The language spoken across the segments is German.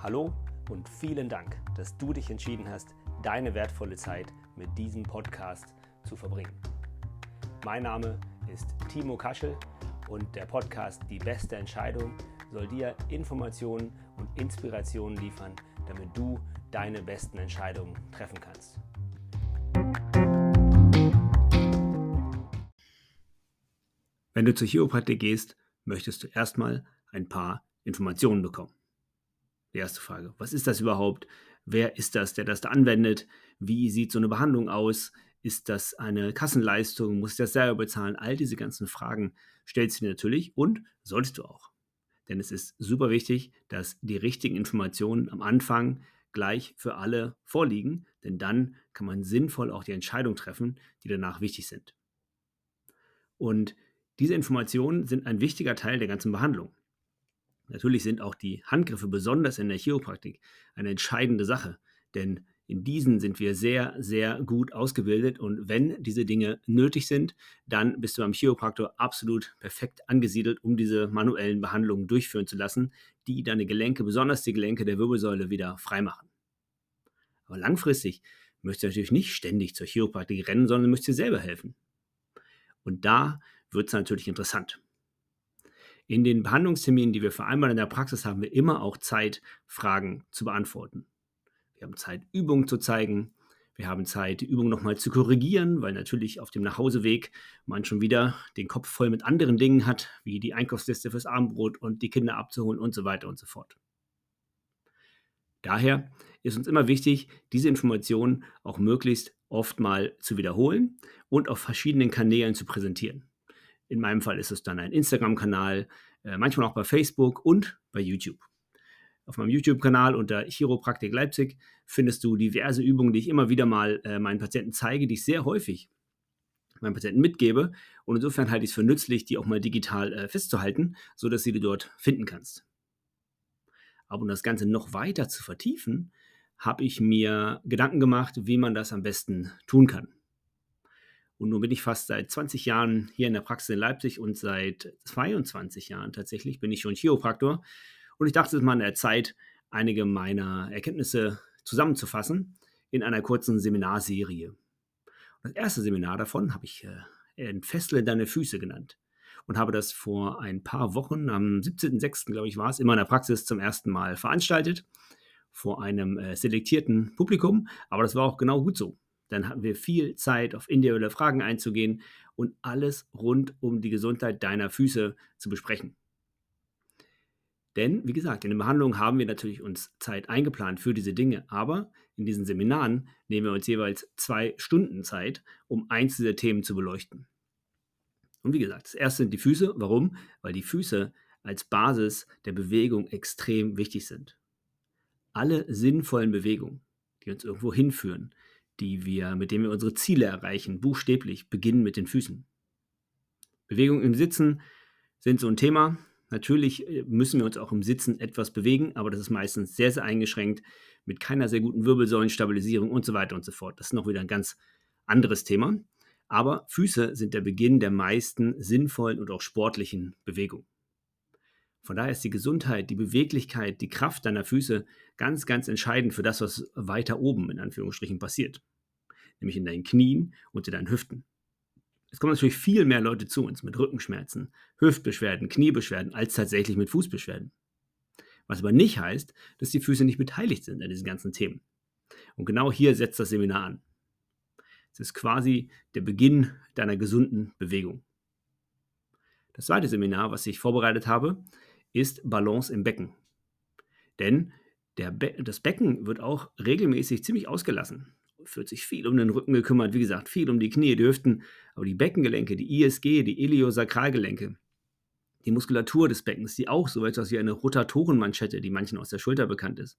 Hallo und vielen Dank, dass du dich entschieden hast, deine wertvolle Zeit mit diesem Podcast zu verbringen. Mein Name ist Timo Kaschel und der Podcast Die beste Entscheidung soll dir Informationen und Inspirationen liefern, damit du deine besten Entscheidungen treffen kannst. Wenn du zur Chiropraktik gehst, möchtest du erstmal ein paar Informationen bekommen. Die erste Frage, was ist das überhaupt? Wer ist das, der das da anwendet? Wie sieht so eine Behandlung aus? Ist das eine Kassenleistung? Muss ich das selber bezahlen? All diese ganzen Fragen stellst du dir natürlich und solltest du auch. Denn es ist super wichtig, dass die richtigen Informationen am Anfang gleich für alle vorliegen, denn dann kann man sinnvoll auch die Entscheidung treffen, die danach wichtig sind. Und diese Informationen sind ein wichtiger Teil der ganzen Behandlung. Natürlich sind auch die Handgriffe besonders in der Chiropraktik eine entscheidende Sache, denn in diesen sind wir sehr, sehr gut ausgebildet und wenn diese Dinge nötig sind, dann bist du am Chiropraktor absolut perfekt angesiedelt, um diese manuellen Behandlungen durchführen zu lassen, die deine Gelenke, besonders die Gelenke der Wirbelsäule, wieder freimachen. Aber langfristig möchtest du natürlich nicht ständig zur Chiropraktik rennen, sondern möchtest dir selber helfen. Und da wird es natürlich interessant. In den Behandlungsterminen, die wir vereinbart in der Praxis, haben wir immer auch Zeit, Fragen zu beantworten. Wir haben Zeit, Übungen zu zeigen. Wir haben Zeit, die Übung nochmal zu korrigieren, weil natürlich auf dem Nachhauseweg man schon wieder den Kopf voll mit anderen Dingen hat, wie die Einkaufsliste fürs Abendbrot und die Kinder abzuholen und so weiter und so fort. Daher ist uns immer wichtig, diese Informationen auch möglichst oft mal zu wiederholen und auf verschiedenen Kanälen zu präsentieren. In meinem Fall ist es dann ein Instagram-Kanal, äh, manchmal auch bei Facebook und bei YouTube. Auf meinem YouTube-Kanal unter Chiropraktik Leipzig findest du diverse Übungen, die ich immer wieder mal äh, meinen Patienten zeige, die ich sehr häufig meinen Patienten mitgebe. Und insofern halte ich es für nützlich, die auch mal digital äh, festzuhalten, sodass du die dort finden kannst. Aber um das Ganze noch weiter zu vertiefen, habe ich mir Gedanken gemacht, wie man das am besten tun kann. Und nun bin ich fast seit 20 Jahren hier in der Praxis in Leipzig und seit 22 Jahren tatsächlich bin ich schon Chiropraktor. Und ich dachte, es ist mal an der Zeit, einige meiner Erkenntnisse zusammenzufassen in einer kurzen Seminarserie. das erste Seminar davon habe ich äh, Entfessle deine Füße genannt und habe das vor ein paar Wochen, am 17.06. glaube ich war es, in meiner Praxis zum ersten Mal veranstaltet, vor einem äh, selektierten Publikum. Aber das war auch genau gut so. Dann hatten wir viel Zeit, auf individuelle Fragen einzugehen und alles rund um die Gesundheit deiner Füße zu besprechen. Denn, wie gesagt, in den Behandlungen haben wir natürlich uns Zeit eingeplant für diese Dinge, aber in diesen Seminaren nehmen wir uns jeweils zwei Stunden Zeit, um eins dieser Themen zu beleuchten. Und wie gesagt, das erste sind die Füße. Warum? Weil die Füße als Basis der Bewegung extrem wichtig sind. Alle sinnvollen Bewegungen, die uns irgendwo hinführen, die wir, mit denen wir unsere Ziele erreichen, buchstäblich beginnen mit den Füßen. Bewegungen im Sitzen sind so ein Thema. Natürlich äh, müssen wir uns auch im Sitzen etwas bewegen, aber das ist meistens sehr, sehr eingeschränkt, mit keiner sehr guten Wirbelsäulenstabilisierung und so weiter und so fort. Das ist noch wieder ein ganz anderes Thema. Aber Füße sind der Beginn der meisten sinnvollen und auch sportlichen Bewegungen. Von daher ist die Gesundheit, die Beweglichkeit, die Kraft deiner Füße ganz, ganz entscheidend für das, was weiter oben in Anführungsstrichen passiert. Nämlich in deinen Knien und in deinen Hüften. Es kommen natürlich viel mehr Leute zu uns mit Rückenschmerzen, Hüftbeschwerden, Kniebeschwerden als tatsächlich mit Fußbeschwerden. Was aber nicht heißt, dass die Füße nicht beteiligt sind an diesen ganzen Themen. Und genau hier setzt das Seminar an. Es ist quasi der Beginn deiner gesunden Bewegung. Das zweite Seminar, was ich vorbereitet habe, ist Balance im Becken. Denn Be das Becken wird auch regelmäßig ziemlich ausgelassen. Wird sich viel um den Rücken gekümmert, wie gesagt, viel um die Knie, die Hüften, aber die Beckengelenke, die ISG, die Iliosakralgelenke, die Muskulatur des Beckens, die auch so etwas wie eine Rotatorenmanschette, die manchen aus der Schulter bekannt ist.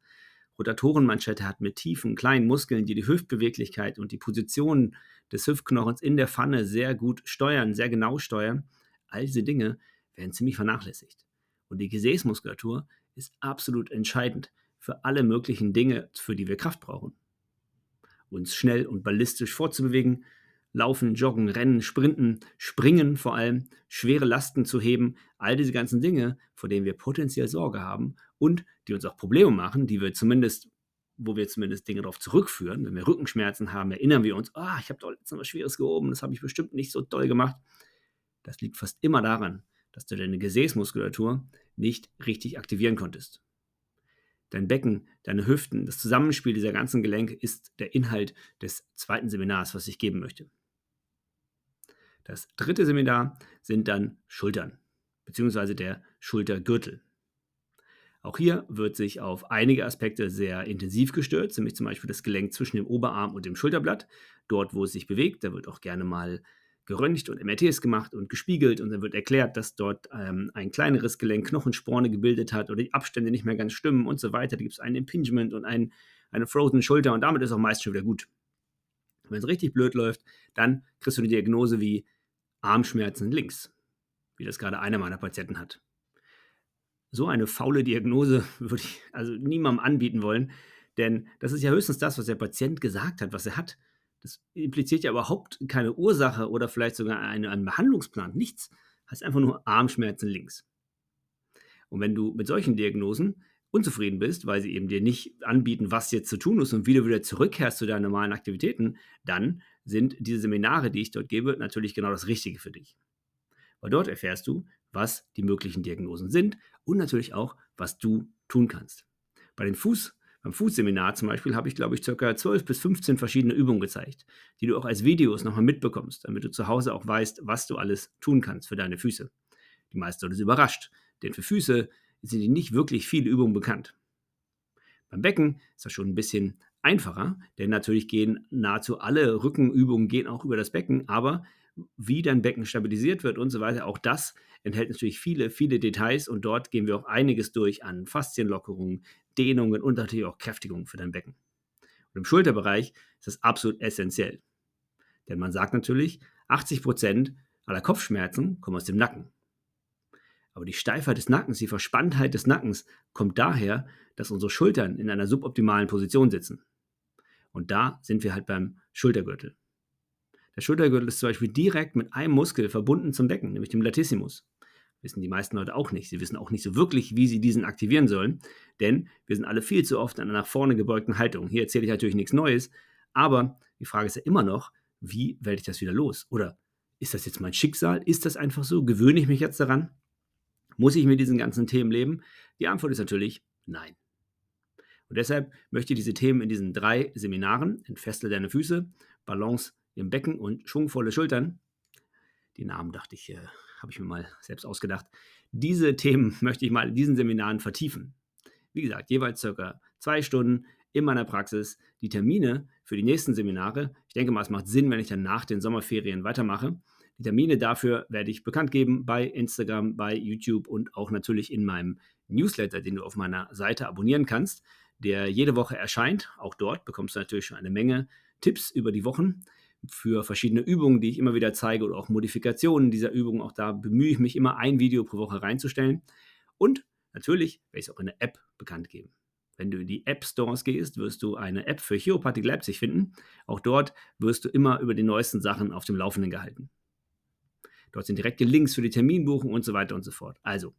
Rotatorenmanschette hat mit tiefen, kleinen Muskeln, die die Hüftbeweglichkeit und die Position des Hüftknochens in der Pfanne sehr gut steuern, sehr genau steuern. All diese Dinge werden ziemlich vernachlässigt. Und die Gesäßmuskulatur ist absolut entscheidend für alle möglichen Dinge, für die wir Kraft brauchen. Uns schnell und ballistisch fortzubewegen, Laufen, Joggen, Rennen, Sprinten, Springen vor allem, schwere Lasten zu heben, all diese ganzen Dinge, vor denen wir potenziell Sorge haben und die uns auch Probleme machen, die wir zumindest, wo wir zumindest Dinge darauf zurückführen. Wenn wir Rückenschmerzen haben, erinnern wir uns, ah, ich habe doch letztens was Schweres gehoben, das habe ich bestimmt nicht so toll gemacht. Das liegt fast immer daran, dass du deine Gesäßmuskulatur nicht richtig aktivieren konntest. Dein Becken, deine Hüften, das Zusammenspiel dieser ganzen Gelenke ist der Inhalt des zweiten Seminars, was ich geben möchte. Das dritte Seminar sind dann Schultern, beziehungsweise der Schultergürtel. Auch hier wird sich auf einige Aspekte sehr intensiv gestört, nämlich zum Beispiel das Gelenk zwischen dem Oberarm und dem Schulterblatt. Dort, wo es sich bewegt, da wird auch gerne mal geröntgt und MRTs gemacht und gespiegelt und dann wird erklärt, dass dort ähm, ein kleineres Gelenk Knochensporne gebildet hat oder die Abstände nicht mehr ganz stimmen und so weiter. Da gibt es ein Impingement und ein, eine Frozen Schulter und damit ist auch meist schon wieder gut. Wenn es richtig blöd läuft, dann kriegst du eine Diagnose wie Armschmerzen links, wie das gerade einer meiner Patienten hat. So eine faule Diagnose würde ich also niemandem anbieten wollen, denn das ist ja höchstens das, was der Patient gesagt hat, was er hat. Das impliziert ja überhaupt keine Ursache oder vielleicht sogar eine, einen Behandlungsplan. Nichts. Heißt einfach nur Armschmerzen links. Und wenn du mit solchen Diagnosen unzufrieden bist, weil sie eben dir nicht anbieten, was jetzt zu tun ist und wie du wieder zurückkehrst zu deinen normalen Aktivitäten, dann sind diese Seminare, die ich dort gebe, natürlich genau das Richtige für dich. Weil dort erfährst du, was die möglichen Diagnosen sind und natürlich auch, was du tun kannst. Bei den Fuß- beim Fußseminar zum Beispiel habe ich, glaube ich, ca. 12 bis 15 verschiedene Übungen gezeigt, die du auch als Videos nochmal mitbekommst, damit du zu Hause auch weißt, was du alles tun kannst für deine Füße. Die meisten sind überrascht, denn für Füße sind nicht wirklich viele Übungen bekannt. Beim Becken ist das schon ein bisschen einfacher, denn natürlich gehen nahezu alle Rückenübungen gehen auch über das Becken, aber wie dein Becken stabilisiert wird und so weiter, auch das enthält natürlich viele, viele Details und dort gehen wir auch einiges durch an Faszienlockerungen, Dehnungen und natürlich auch Kräftigungen für dein Becken. Und im Schulterbereich ist das absolut essentiell. Denn man sagt natürlich, 80% aller Kopfschmerzen kommen aus dem Nacken. Aber die Steifheit des Nackens, die Verspanntheit des Nackens kommt daher, dass unsere Schultern in einer suboptimalen Position sitzen. Und da sind wir halt beim Schultergürtel. Der Schultergürtel ist zum Beispiel direkt mit einem Muskel verbunden zum Becken, nämlich dem Latissimus. Wissen die meisten Leute auch nicht. Sie wissen auch nicht so wirklich, wie sie diesen aktivieren sollen, denn wir sind alle viel zu oft in einer nach vorne gebeugten Haltung. Hier erzähle ich natürlich nichts Neues, aber die Frage ist ja immer noch, wie werde ich das wieder los? Oder ist das jetzt mein Schicksal? Ist das einfach so? Gewöhne ich mich jetzt daran? Muss ich mit diesen ganzen Themen leben? Die Antwort ist natürlich nein. Und deshalb möchte ich diese Themen in diesen drei Seminaren, entfestle deine Füße, Balance im Becken und schwungvolle Schultern, die Namen dachte ich, äh, habe ich mir mal selbst ausgedacht. Diese Themen möchte ich mal in diesen Seminaren vertiefen. Wie gesagt, jeweils circa zwei Stunden in meiner Praxis. Die Termine für die nächsten Seminare, ich denke mal, es macht Sinn, wenn ich dann nach den Sommerferien weitermache. Die Termine dafür werde ich bekannt geben bei Instagram, bei YouTube und auch natürlich in meinem Newsletter, den du auf meiner Seite abonnieren kannst, der jede Woche erscheint. Auch dort bekommst du natürlich schon eine Menge Tipps über die Wochen für verschiedene Übungen, die ich immer wieder zeige oder auch Modifikationen dieser Übungen. Auch da bemühe ich mich immer, ein Video pro Woche reinzustellen. Und natürlich werde ich es auch in der App bekannt geben. Wenn du in die App Stores gehst, wirst du eine App für Chiropathik Leipzig finden. Auch dort wirst du immer über die neuesten Sachen auf dem Laufenden gehalten. Dort sind direkte Links für die Terminbuchung und so weiter und so fort. Also,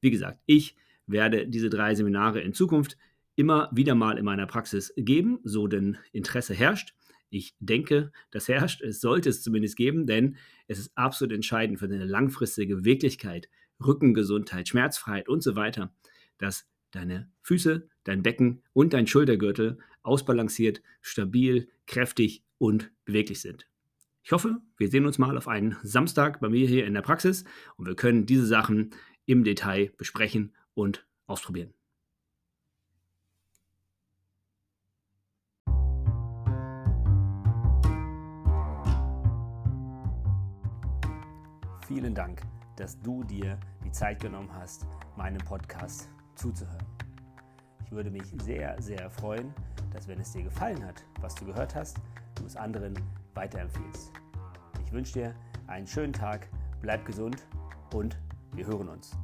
wie gesagt, ich werde diese drei Seminare in Zukunft immer wieder mal in meiner Praxis geben, so denn Interesse herrscht. Ich denke, das herrscht, es sollte es zumindest geben, denn es ist absolut entscheidend für deine langfristige Beweglichkeit, Rückengesundheit, Schmerzfreiheit und so weiter, dass deine Füße, dein Becken und dein Schultergürtel ausbalanciert, stabil, kräftig und beweglich sind. Ich hoffe, wir sehen uns mal auf einen Samstag bei mir hier in der Praxis und wir können diese Sachen im Detail besprechen und ausprobieren. Vielen Dank, dass du dir die Zeit genommen hast, meinem Podcast zuzuhören. Ich würde mich sehr, sehr freuen, dass wenn es dir gefallen hat, was du gehört hast, du es anderen weiterempfiehlst. Ich wünsche dir einen schönen Tag, bleib gesund und wir hören uns.